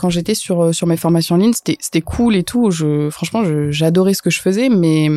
quand j'étais sur sur mes formations en ligne, c'était c'était cool et tout. Je franchement, j'adorais ce que je faisais, mais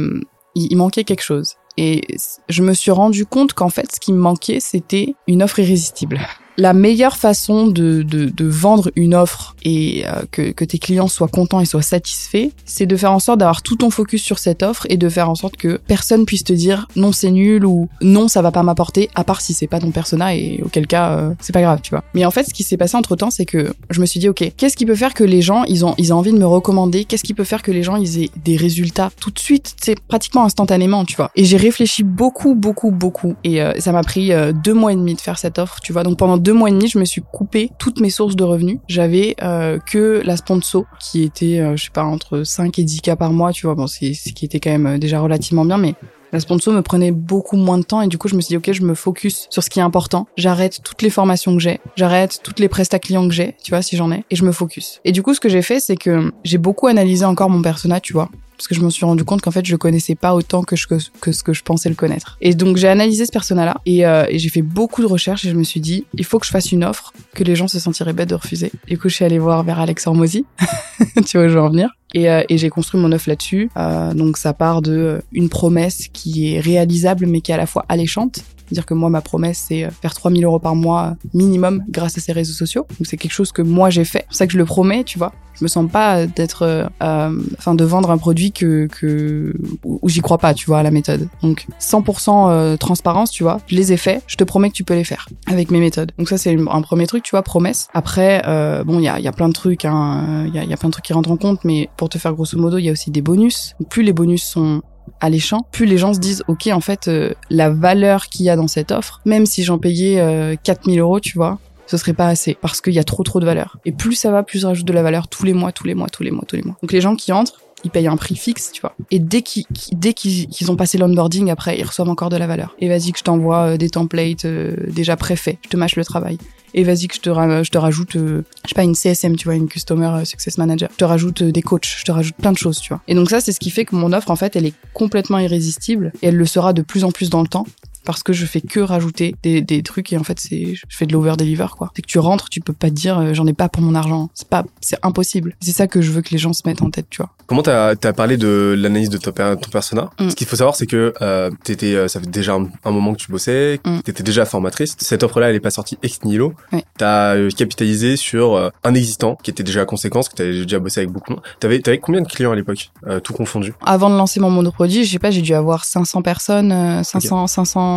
il, manquait quelque chose. Et je me suis rendu compte qu'en fait, ce qui me manquait, c'était une offre irrésistible la meilleure façon de, de, vendre une offre et euh, que, que, tes clients soient contents et soient satisfaits, c'est de faire en sorte d'avoir tout ton focus sur cette offre et de faire en sorte que personne puisse te dire non c'est nul ou non ça va pas m'apporter, à part si c'est pas ton persona et auquel cas euh, c'est pas grave, tu vois. Mais en fait, ce qui s'est passé entre temps, c'est que je me suis dit ok, qu'est-ce qui peut faire que les gens ils ont ils ont envie de me recommander, qu'est-ce qui peut faire que les gens ils aient des résultats tout de suite, c'est pratiquement instantanément, tu vois. Et j'ai réfléchi beaucoup beaucoup beaucoup et euh, ça m'a pris deux mois et demi de faire cette offre, tu vois. Donc pendant deux mois et demi, je me suis coupé toutes mes sources de revenus. J'avais euh, que la sponsor qui était, euh, je sais pas, entre 5 et 10 cas par mois, tu vois. Bon, c'est ce qui était quand même euh, déjà relativement bien, mais la sponsor me prenait beaucoup moins de temps et du coup je me suis dit ok je me focus sur ce qui est important. J'arrête toutes les formations que j'ai, j'arrête toutes les prestats clients que j'ai, tu vois si j'en ai, et je me focus. Et du coup ce que j'ai fait c'est que j'ai beaucoup analysé encore mon personnage, tu vois parce que je me suis rendu compte qu'en fait je le connaissais pas autant que, ce que je pensais le connaître. Et donc j'ai analysé ce persona-là et, euh, et j'ai fait beaucoup de recherches et je me suis dit il faut que je fasse une offre que les gens se sentiraient bêtes de refuser. Du coup je suis allée voir vers Alex Hormozy, tu vois où je veux en venir. Et, euh, et j'ai construit mon offre là-dessus. Euh, donc ça part de euh, une promesse qui est réalisable mais qui est à la fois alléchante dire que moi, ma promesse, c'est euh, faire 3000 euros par mois minimum grâce à ces réseaux sociaux. Donc c'est quelque chose que moi j'ai fait. C'est pour ça que je le promets, tu vois. Je me sens pas d'être, euh, euh, enfin, de vendre un produit que, que où j'y crois pas, tu vois, à la méthode. Donc 100% transparence, tu vois. Je les ai faits. Je te promets que tu peux les faire avec mes méthodes. Donc ça c'est un premier truc, tu vois, promesse. Après, bon, il y a, y a plein de trucs, hein. Il y, a, y a plein de trucs qui rentrent en compte, mais te faire grosso modo, il y a aussi des bonus. plus les bonus sont alléchant, plus les gens se disent ok en fait euh, la valeur qu'il y a dans cette offre, même si j'en payais euh, 4000 euros, tu vois, ce serait pas assez parce qu'il y a trop trop de valeur. Et plus ça va, plus je rajoute de la valeur tous les mois, tous les mois, tous les mois, tous les mois. Donc les gens qui entrent, ils payent un prix fixe, tu vois. Et dès qu'ils dès qu'ils ont passé l'onboarding, après ils reçoivent encore de la valeur. Et vas-y que je t'envoie euh, des templates euh, déjà préfaits, je te mâche le travail et vas-y que je te, rajoute, euh, je sais pas, une CSM, tu vois, une Customer Success Manager. Je te rajoute des coachs, je te rajoute plein de choses, tu vois. Et donc ça, c'est ce qui fait que mon offre, en fait, elle est complètement irrésistible et elle le sera de plus en plus dans le temps parce que je fais que rajouter des, des trucs et en fait c'est je fais de l'over deliver quoi. C'est que tu rentres, tu peux pas te dire euh, j'en ai pas pour mon argent. C'est pas c'est impossible. C'est ça que je veux que les gens se mettent en tête, tu vois. Comment t'as as parlé de l'analyse de ton, ton persona? Mm. Ce qu'il faut savoir c'est que euh, t'étais euh, ça fait déjà un, moment que tu bossais, mm. t'étais déjà formatrice. Cette offre là elle est pas sortie ex nihilo. Oui. T'as euh, capitalisé sur un existant qui était déjà à conséquence que t'avais déjà bossé avec beaucoup. T'avais t'avais combien de clients à l'époque tout confondu? Avant de lancer mon monoproduit, je sais pas, j'ai dû avoir 500 personnes, 500 500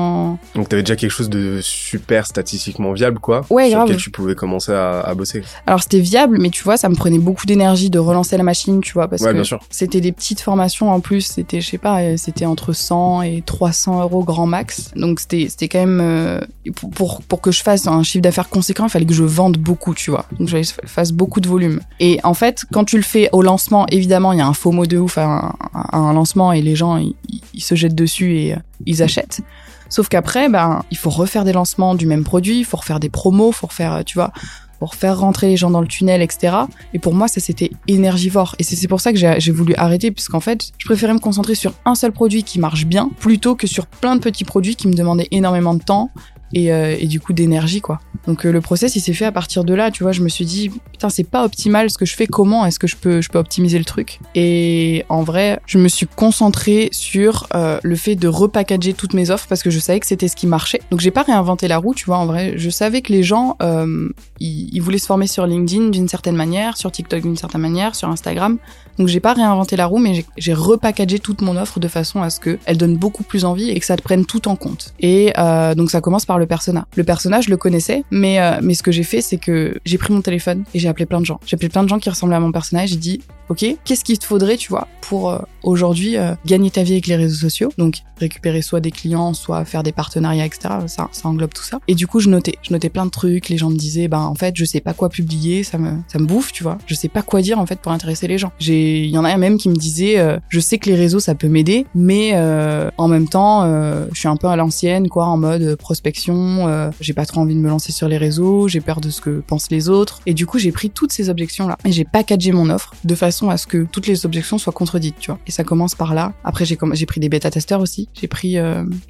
donc t'avais déjà quelque chose de super statistiquement viable, quoi. Ouais, sur grave. lequel tu pouvais commencer à, à bosser. Alors c'était viable, mais tu vois, ça me prenait beaucoup d'énergie de relancer la machine, tu vois, parce ouais, que c'était des petites formations en plus. C'était, je sais pas, euh, c'était entre 100 et 300 euros grand max. Donc c'était, c'était quand même euh, pour, pour, pour que je fasse un chiffre d'affaires conséquent, il fallait que je vende beaucoup, tu vois. Donc je fasse beaucoup de volume. Et en fait, quand tu le fais au lancement, évidemment, il y a un faux mot de ouf à un, à un lancement et les gens ils, ils se jettent dessus et euh, ils achètent. Sauf qu'après, ben, il faut refaire des lancements du même produit, il faut refaire des promos, il faut refaire, euh, tu vois, pour faire rentrer les gens dans le tunnel, etc. Et pour moi, ça c'était énergivore. Et c'est pour ça que j'ai voulu arrêter, puisqu'en fait, je préférais me concentrer sur un seul produit qui marche bien, plutôt que sur plein de petits produits qui me demandaient énormément de temps, et, euh, et, du coup d'énergie quoi. Donc euh, le process il s'est fait à partir de là, tu vois, je me suis dit putain c'est pas optimal ce que je fais, comment est-ce que je peux je peux optimiser le truc? Et en vrai, je me suis concentrée sur euh, le fait de repackager toutes mes offres parce que je savais que c'était ce qui marchait. Donc j'ai pas réinventé la roue, tu vois, en vrai, je savais que les gens euh, ils, ils voulaient se former sur LinkedIn d'une certaine manière, sur TikTok d'une certaine manière, sur Instagram. Donc j'ai pas réinventé la roue, mais j'ai repackagé toute mon offre de façon à ce que elle donne beaucoup plus envie et que ça te prenne tout en compte. Et euh, donc ça commence par le persona. Le personnage, je le connaissais, mais euh, mais ce que j'ai fait, c'est que j'ai pris mon téléphone et j'ai appelé plein de gens. J'ai appelé plein de gens qui ressemblaient à mon personnage. J'ai dit, ok, qu'est-ce qu'il te faudrait, tu vois, pour euh, aujourd'hui euh, gagner ta vie avec les réseaux sociaux? Donc récupérer soit des clients, soit faire des partenariats, etc. Ça, ça englobe tout ça. Et du coup, je notais, je notais plein de trucs. Les gens me disaient, ben en fait, je sais pas quoi publier, ça me, ça me bouffe, tu vois. Je sais pas quoi dire en fait pour intéresser les gens. J'ai, il y en a même qui me disaient, euh, je sais que les réseaux ça peut m'aider, mais euh, en même temps, euh, je suis un peu à l'ancienne, quoi, en mode prospection. j'ai pas trop envie de me lancer sur les réseaux, j'ai peur de ce que pensent les autres. Et du coup, j'ai pris toutes ces objections là et j'ai packagé mon offre de façon façon à ce que toutes les objections soient contredites, tu vois. Et ça commence par là. Après, j'ai j'ai pris des bêta-testeurs aussi. J'ai pris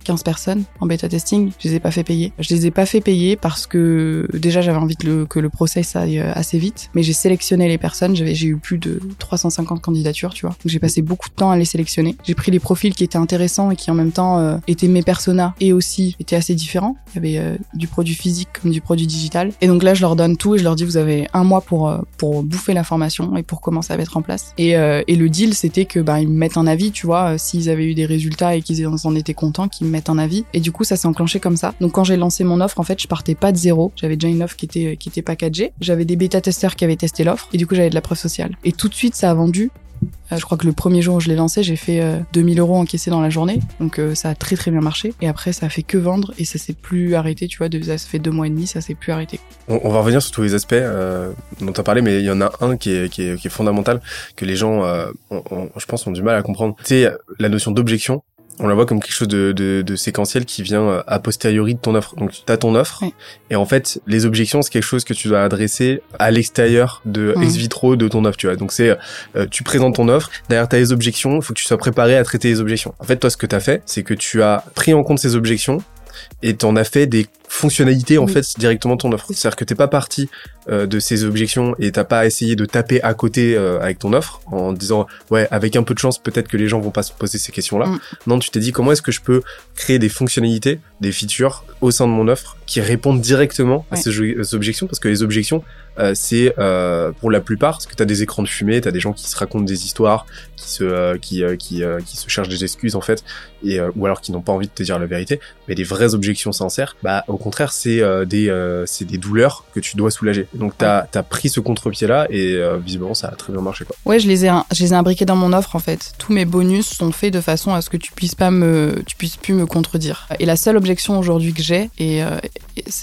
15 euh, personnes en bêta-testing. Je les ai pas fait payer. Je les ai pas fait payer parce que déjà, j'avais envie que le, process aille euh, assez vite. Mais j'ai sélectionné les personnes. J'ai eu plus de 350 candidatures, tu vois. J'ai passé beaucoup de temps à les sélectionner. J'ai pris les profils qui étaient intéressants et qui en même temps euh, étaient mes personas et aussi étaient assez différents. Il y avait du produit physique comme du produit digital. Et donc là, je leur donne tout et je leur dis, vous avez un mois pour, pour bouffer l'information et pour commencer à mettre Et, et le deal, c'était que, bah, ils me mettent un avis, tu vois, s'ils avaient eu des résultats et qu'ils en étaient contents, qu'ils me mettent un avis. Et du coup, ça s'est enclenché comme ça. Donc quand j'ai lancé mon offre, en fait, je partais pas de zéro. J'avais déjà une offre qui était qui était packagée. J'avais des bêta testeurs qui avaient testé l'offre et du coup, j'avais de la preuve sociale. Et tout de suite, ça a vendu euh, je crois que le premier jour où je l'ai lancé, j'ai fait 2000 euh, euros encaissés dans la journée. Donc euh, ça a très très bien marché. Et après, ça a fait que vendre et ça s'est plus arrêté. Tu vois, ça fait deux mois et demi, ça s'est plus arrêté. On, va revenir sur tous les aspects dont tu as parlé, mais il y en a un qui est fondamental, que les gens, je pense, ont du mal à comprendre. C'est la notion d'objection on la voit comme quelque chose de, de, de, séquentiel qui vient euh, a posteriori de ton offre. Donc tu as ton offre et en fait les objections c'est quelque chose que tu dois adresser à l'extérieur de ex vitro de ton offre, tu vois. Donc c'est euh, tu présentes ton offre, derrière tu as les objections, il faut que tu sois préparé à traiter les objections. En fait toi ce que tu as fait, c'est que tu as pris en compte ces objections et t'en as fait des fonctionnalités en fait directement ton offre. C'est-à-dire que t'es pas parti euh, de ces objections et t'as pas essayé de taper à côté euh, avec ton offre en disant ouais avec un peu de chance peut-être que les gens vont pas se poser ces questions-là. Mm. Non, tu t'es dit comment est-ce que je peux créer des fonctionnalités, des features au sein de mon offre qui répondent directement à ces, objections? Parce que les objections euh, c'est euh, pour la plupart parce que t'as des écrans de fumée, t'as des gens qui se racontent des histoires, qui se euh, qui qui, qui se cherchent des excuses en fait et ou alors qui n'ont pas envie de te dire la vérité, mais des vraies objections sincères, bah au contraire c'est des c'est des douleurs que tu dois soulager. Donc t'as as pris ce contre-pied là et visiblement ça a très bien marché quoi. Ouais, je les ai je les ai imbriqués dans mon offre en fait. Tous mes bonus sont faits de façon à ce que tu puisses pas me tu puisses plus me contredire. Et la seule objection aujourd'hui que j'ai et,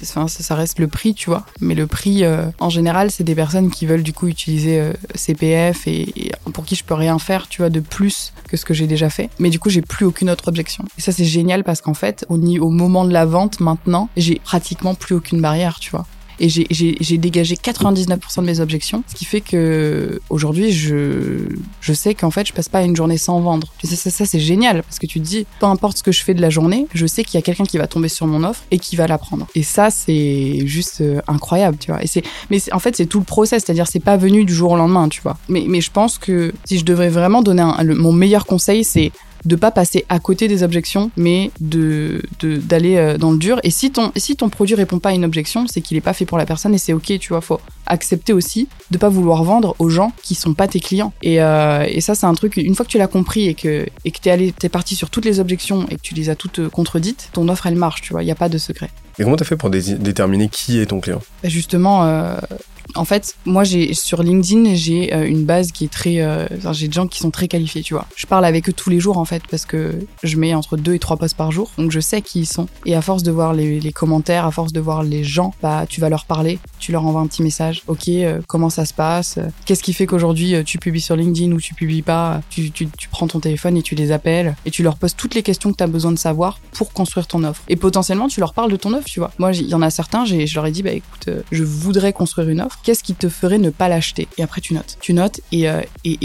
enfin, ça reste le prix, tu vois, mais le prix en général c'est des personnes qui veulent du coup utiliser euh, CPF et, pour qui je peux rien faire, tu vois, de plus que ce que j'ai déjà fait. Mais du coup, j'ai plus aucune autre objection. Et ça, c'est génial parce qu'en fait, au, au moment de la vente, maintenant, j'ai pratiquement plus aucune barrière, tu vois et j'ai dégagé 99% de mes objections, ce qui fait que aujourd'hui je, je sais qu'en fait je passe pas une journée sans vendre. Ça, ça, ça c'est génial parce que tu te dis peu importe ce que je fais de la journée, je sais qu'il y a quelqu'un qui va tomber sur mon offre et qui va la prendre. Et ça c'est juste euh, incroyable, tu vois. Et c'est mais en fait c'est tout le process, c'est-à-dire c'est pas venu du jour au lendemain, tu vois. Mais mais je pense que si je devrais vraiment donner mon meilleur conseil, c'est de pas passer à côté des objections, mais de d'aller euh, dans le dur. Et si ton si ton produit répond pas à une objection, c'est qu'il est pas fait pour la personne et c'est ok, tu vois. Faut accepter aussi de pas vouloir vendre aux gens qui sont pas tes clients. Et, euh, et ça, c'est un truc. Une fois que tu l'as compris et que et que t'es allé t'es parti sur toutes les objections et que tu les as toutes euh, contredites, ton offre elle marche, tu vois. Il y a pas de secret. Et comment t'as fait pour déterminer qui est ton client? Bah Justement, euh, en fait, moi, j'ai sur LinkedIn, j'ai euh, une base qui est très, euh, j'ai des gens qui sont très qualifiés, tu vois. Je parle avec eux tous les jours en fait parce que je mets entre deux et trois posts par jour, donc je sais qui ils sont. Et à force de voir les, commentaires, à force de voir les gens, bah, tu vas leur parler, tu leur envoies un petit message. Ok, euh, comment ça se passe? Qu'est-ce qui fait qu'aujourd'hui tu publies sur LinkedIn ou tu publies pas? Tu, tu, tu, prends ton téléphone et tu les appelles et tu leur poses toutes les questions que tu as besoin de savoir pour construire ton offre. Et potentiellement, tu leur parles de ton offre, tu vois. Moi, il y en a certains, je leur ai dit, bah écoute, je voudrais construire une offre qu'est-ce qui te ferait ne pas l'acheter Et après, tu notes. Tu notes et, euh, et,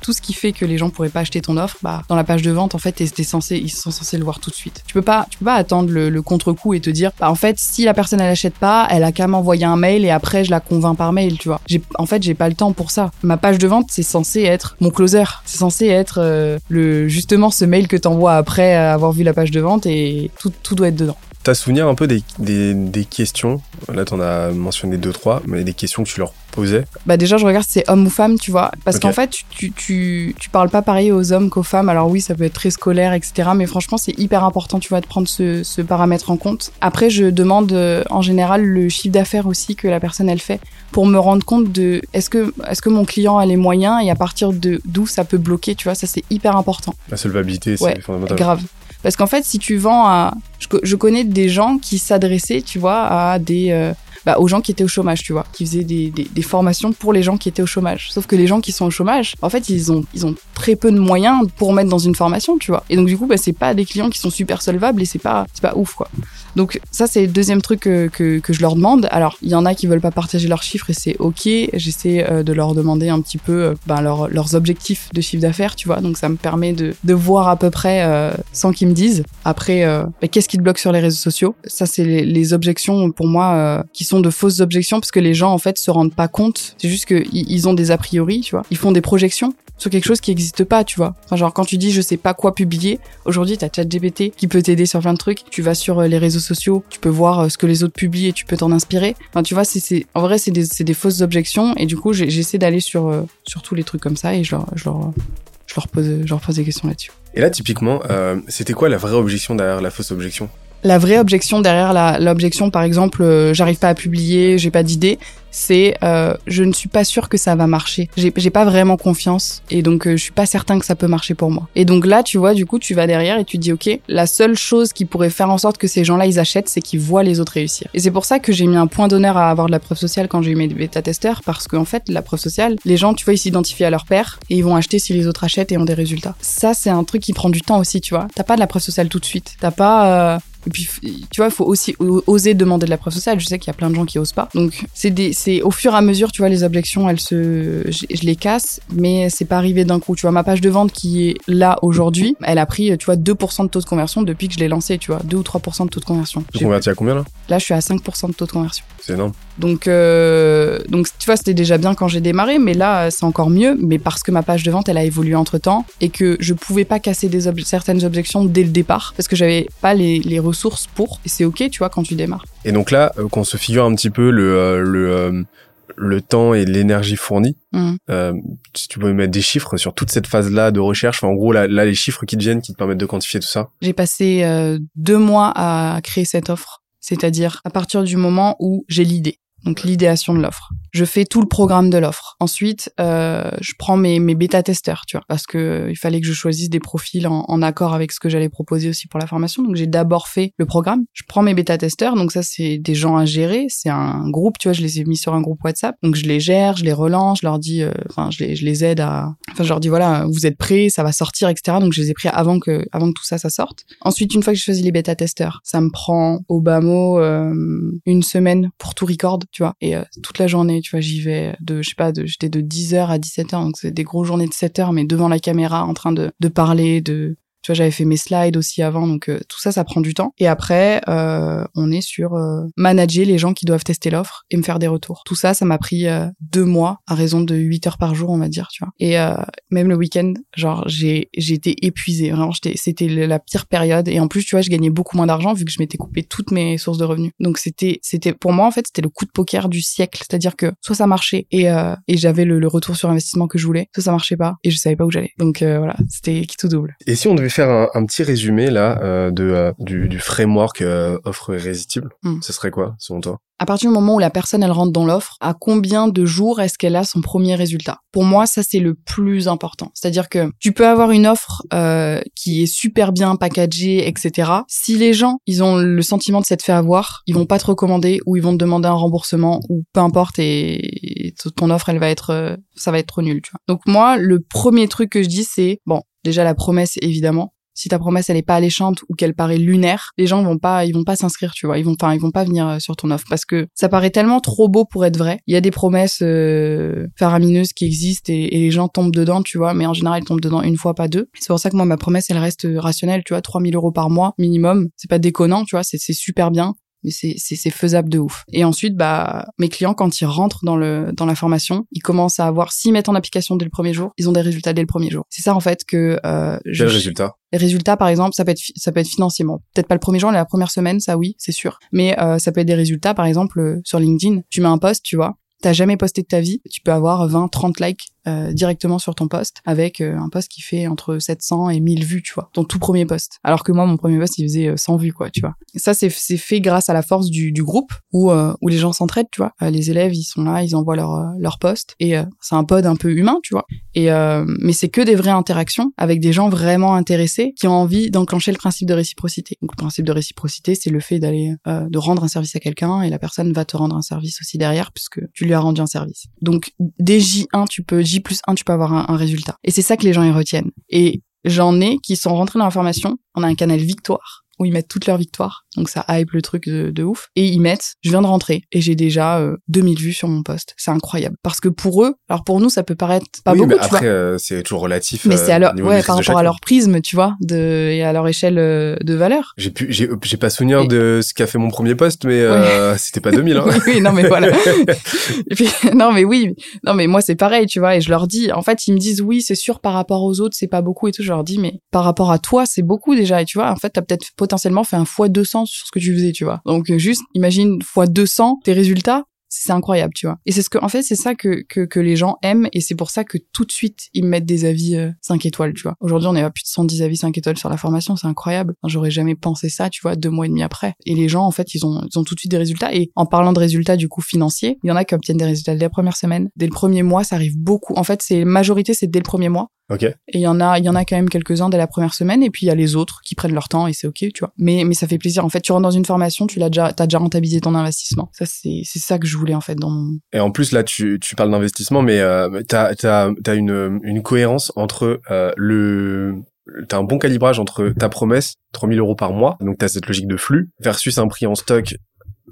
tout, ce qui fait que les gens pourraient pas acheter ton offre, bah, dans la page de vente, en fait, censé, ils sont censés le voir tout de suite. Tu peux pas, tu peux pas attendre le, contre-coup et te dire, bah, en fait, si la personne elle achète pas, elle a qu'à m'envoyer un mail et après je la convainc par mail, tu vois. En fait, j'ai pas le temps pour ça. Ma page de vente, c'est censé être mon closer. C'est censé être euh, le justement ce mail que t'envoies après avoir vu la page de vente et tout doit être dedans. T'as souvenir un peu des, des, des questions? Là, t'en as mentionné deux, trois, mais des questions que tu leur posais Bah déjà, je regarde si c'est homme ou femme, tu vois. Parce qu'en fait, tu, tu, tu, parles pas pareil aux hommes qu'aux femmes. Alors oui, ça peut être très scolaire, etc. Mais franchement, c'est hyper important, tu vois, de prendre ce, ce paramètre en compte. Après, je demande euh, en général le chiffre d'affaires aussi que la personne, elle fait pour me rendre compte de est-ce que, est que mon client a les moyens et à partir de d'où ça peut bloquer, tu vois. Ça, c'est hyper important. La solvabilité, c'est ouais, fondamental. grave. Parce qu'en fait, si tu vends à... Je, connais des gens qui s'adressaient, tu vois, à des... Euh, bah, aux gens qui étaient au chômage, tu vois, qui faisaient des, des, formations pour les gens qui étaient au chômage. Sauf que les gens qui sont au chômage, en fait, ils ont, ils ont très peu de moyens pour mettre dans une formation, tu vois. Et donc, du coup, bah, c'est pas des clients qui sont super solvables et c'est pas, c'est pas ouf, quoi. Donc ça, c'est le deuxième truc que, que, que, je leur demande. Alors, il y en a qui veulent pas partager leurs chiffres et c'est ok. J'essaie euh, de leur demander un petit peu euh, ben, leur, leurs objectifs de chiffre d'affaires, tu vois. Donc ça me permet de, de voir à peu près euh, sans qu'ils me disent. Après, euh, ben, qu'est-ce qui te bloque sur les réseaux sociaux? Ça, c'est les, les, objections pour moi euh, qui sont de fausses objections parce que les gens en fait se rendent pas compte. C'est juste qu'ils ils ont des a priori, tu vois. Ils font des projections sur quelque chose qui n'existe pas, tu vois. Enfin, genre quand tu dis je sais pas quoi publier, aujourd'hui t'as ChatGPT qui peut t'aider sur plein de trucs. Tu vas sur euh, les réseaux sociaux, tu peux voir euh, ce que les autres publient et tu peux t'en inspirer. Enfin, tu vois, c'est en vrai c'est des, des fausses objections et du coup j'essaie d'aller sur euh, sur tous les trucs comme ça et je leur je leur, je leur pose je leur pose des questions là-dessus. Et là typiquement, c'était quoi la vraie objection derrière la fausse objection? La vraie objection derrière l'objection, par exemple, euh, j'arrive pas à publier, j'ai pas d'idée, c'est euh, je ne suis pas sûr que ça va marcher. J'ai pas vraiment confiance et donc euh, je suis pas certain que ça peut marcher pour moi. Et donc là, tu vois, du coup, tu vas derrière et tu dis ok, la seule chose qui pourrait faire en sorte que ces gens-là ils achètent, c'est qu'ils voient les autres réussir. Et c'est pour ça que j'ai mis un point d'honneur à avoir de la preuve sociale quand j'ai eu mes bêta-testeurs parce qu'en fait, la preuve sociale, les gens, tu vois, ils s'identifient à leur père et ils vont acheter si les autres achètent et ont des résultats. Ça, c'est un truc qui prend du temps aussi, tu vois. T'as pas de la preuve sociale tout de suite. T'as pas et puis, tu vois, il faut aussi oser demander de la preuve sociale. Je sais qu'il y a plein de gens qui osent pas. Donc, c'est des, c'est au fur et à mesure, tu vois, les objections, elles se, je, je les casse, mais c'est pas arrivé d'un coup. Tu vois, ma page de vente qui est là aujourd'hui, elle a pris, tu vois, 2% de taux de conversion depuis que je l'ai lancée, tu vois, 2 ou 3% de taux de conversion. Tu convertis à combien là? Là, je suis à 5% de taux de conversion. C'est énorme. Donc, euh, donc, tu vois, c'était déjà bien quand j'ai démarré, mais là, c'est encore mieux. Mais parce que ma page de vente, elle a évolué entre temps et que je pouvais pas casser des ob certaines objections dès le départ parce que j'avais pas les, les ressources pour. Et c'est ok, tu vois, quand tu démarres. Et donc là, euh, qu'on se figure un petit peu le euh, le euh, le temps et l'énergie fournie. Mmh. Euh, si tu peux mettre des chiffres sur toute cette phase-là de recherche, enfin, en gros, là, là, les chiffres qui te viennent, qui te permettent de quantifier tout ça. J'ai passé euh, deux mois à créer cette offre, c'est-à-dire à partir du moment où j'ai l'idée donc l'idéation de l'offre. Je fais tout le programme de l'offre. Ensuite, euh, je prends mes, mes bêta-testeurs, tu vois, parce que euh, il fallait que je choisisse des profils en, en accord avec ce que j'allais proposer aussi pour la formation. Donc j'ai d'abord fait le programme. Je prends mes bêta-testeurs, donc ça c'est des gens à gérer, c'est un groupe, tu vois, je les ai mis sur un groupe WhatsApp. Donc je les gère, je les relance, je leur dis, euh, enfin je, les, je les aide à, enfin je leur dis voilà, vous êtes prêts, ça va sortir, etc. Donc je les ai pris avant que avant que tout ça ça sorte. Ensuite, une fois que j'ai choisi les bêta-testeurs, ça me prend au bas mot euh, une semaine pour tout record tu vois. Et euh, toute la journée, tu vois, j'y vais de, je sais pas, de, j'étais de 10h à 17h, donc c'est des grosses journées de 7 heures, mais devant la caméra, en train de, de parler, de, tu vois, j'avais fait mes slides aussi avant, donc euh, tout ça, ça prend du temps. Et après, euh, on est sur euh, manager les gens qui doivent tester l'offre et me faire des retours. Tout ça, ça m'a pris euh, deux mois à raison de 8 heures par jour, on va dire, tu vois. Et euh, même le week-end, genre, j'ai été épuisée. Vraiment, j'étais, c'était la pire période. Et en plus, tu vois, je gagnais beaucoup moins d'argent vu que je m'étais coupé toutes mes sources de revenus. Donc c'était, c'était pour moi en fait, c'était le coup de poker du siècle. C'est-à-dire que soit ça marchait et euh, et j'avais le, le retour sur investissement que je voulais, soit ça marchait pas et je savais pas où j'allais. Donc voilà, c'était qui tout double. Faire un, un petit résumé là euh, de euh, du, du, framework euh, offre irrésistible, mm. ce serait quoi selon toi? À partir du moment où la personne elle rentre dans l'offre, à combien de jours est-ce qu'elle a son premier résultat? Pour moi, ça c'est le plus important. C'est-à-dire que tu peux avoir une offre euh, qui est super bien packagée, etc. Si les gens ils ont le sentiment de s'être fait avoir, ils vont pas te recommander ou ils vont te demander un remboursement ou peu importe et, et ton offre elle va être ça va être trop nul. Tu vois. Donc moi, le premier truc que je dis c'est bon déjà la promesse évidemment si ta promesse elle est pas alléchante ou qu'elle paraît lunaire, les gens vont pas ils vont pas s'inscrire, tu vois. Ils vont enfin ils vont pas venir sur ton offre parce que ça paraît tellement trop beau pour être vrai. Il y a des promesses euh, faramineuses qui existent et, et, les gens tombent dedans, tu vois, mais en général ils tombent dedans une fois pas deux. C'est pour ça que moi ma promesse elle reste rationnelle, tu vois, 3000 euros par mois minimum. C'est pas déconnant, tu vois, c'est super bien mais c'est c'est faisable de ouf. Et ensuite, bah mes clients quand ils rentrent dans le dans la formation, ils commencent à avoir s'ils mettent en application dès le premier jour, ils ont des résultats dès le premier jour. C'est ça en fait que euh, je, Quel résultat? Les résultats, par exemple, ça peut être ça peut être financièrement. Peut-être pas le premier jour, mais la première semaine, ça oui, c'est sûr. Mais euh, ça peut être des résultats, par exemple sur LinkedIn. Tu mets un post, tu vois, t'as jamais posté de ta vie, tu peux avoir 20, 30 likes euh, directement sur ton poste avec euh, un poste qui fait entre 700 et 1000 vues, tu vois, ton tout premier poste. Alors que moi, mon premier poste, il faisait 100 vues, quoi, tu vois. Ça, c'est fait grâce à la force du, du groupe où, où les gens s'entraident, tu vois. les élèves, ils sont là, ils envoient leur, leur poste et c'est un pod un peu humain, tu vois. Et mais c'est que des vraies interactions avec des gens vraiment intéressés qui ont envie d'enclencher le principe de réciprocité. Donc le principe de réciprocité, c'est le fait d'aller de rendre un service à quelqu'un et la personne va te rendre un service aussi derrière puisque tu lui as rendu un service. Donc dès J1, tu peux Plus 1, tu peux avoir un, résultat. Et c'est ça que les gens y retiennent. Et j'en ai qui sont rentrés dans la formation. On a un canal victoire où ils mettent toutes leurs victoires. Donc ça hype le truc de, ouf. Et ils mettent, je viens de rentrer et j'ai déjà 2000 euh, vues sur mon poste. C'est incroyable. Parce que pour eux, alors pour nous, ça peut paraître pas beaucoup, mais après, euh, c'est toujours relatif. Mais c'est alors, euh, ouais, par rapport à leur prisme, tu vois, de, et à leur échelle de valeur. J'ai pu, j'ai, j'ai pas souvenir de ce qu'a fait mon premier poste, mais c'était pas 2000, hein. oui, non, mais voilà. et puis, non, mais oui. Non, mais moi, c'est pareil, tu vois, et je leur dis, en fait, ils me disent, oui, c'est sûr, par rapport aux autres, c'est pas beaucoup et tout. Je leur dis, mais par rapport à toi, c'est beaucoup déjà. Et tu vois, en fait, t'as peut-être potentiellement fait un fois 200 sur ce que tu faisais, tu vois. Donc euh, juste imagine fois 200 tes résultats, c'est incroyable, tu vois. Et c'est ce que, en fait, c'est ça que, que, que, les gens aiment et c'est pour ça que tout de suite, ils mettent des avis 5 euh, étoiles, tu vois. Aujourd'hui, on est à plus de 110 avis 5 étoiles sur la formation, c'est incroyable. J'aurais jamais pensé ça, tu vois, deux mois et demi après. Et les gens, en fait, ils ont, ils ont tout de suite des résultats. Et en parlant de résultats, du coup, financiers, il y en a qui obtiennent des résultats dès la première semaine. Dès le premier mois, ça arrive beaucoup. En fait, c'est, majorité, c'est dès le premier mois. Et il y en a, il y en a quand même quelques-uns dès la première semaine, et puis il y a les autres qui prennent leur temps et c'est ok, tu vois. Mais, mais ça fait plaisir. En fait, tu rentres dans une formation, tu l'as déjà, t'as déjà rentabilisé ton investissement. Ça, c'est, c'est ça que je voulais en fait dans mon. Et en plus là, tu, tu parles d'investissement, mais euh, t'as, t'as, t'as une, une cohérence entre euh, le T'as un bon calibrage entre ta promesse, 3000 euros par mois, donc t'as cette logique de flux, versus un prix en stock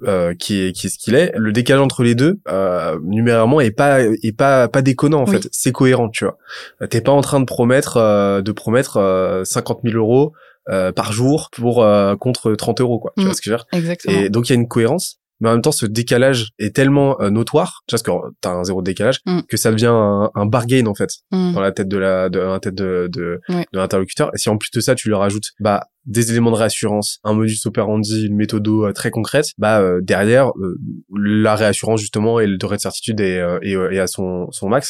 euh, qui est qui est ce qu'il est. Le décalage entre les deux euh, numérairement est pas est pas pas déconnant en fait. C'est cohérent tu vois. T'es pas en train de promettre euh, de promettre 50 000 euros par jour pour contre 30 euros quoi. Tu vois mm. ce que je veux dire? Exactement. et donc il y a une cohérence mais en même temps ce décalage est tellement notoire parce que t'as un zéro de décalage mm. que ça devient un, un bargain en fait mm. dans la tête de la de, la tête de de, de l'interlocuteur et si en plus de ça tu leur ajoutes bah des éléments de réassurance, un modus operandi, une méthode euh, très concrète, bah euh, derrière euh, la réassurance justement et le degré de certitude est, est, à son, son max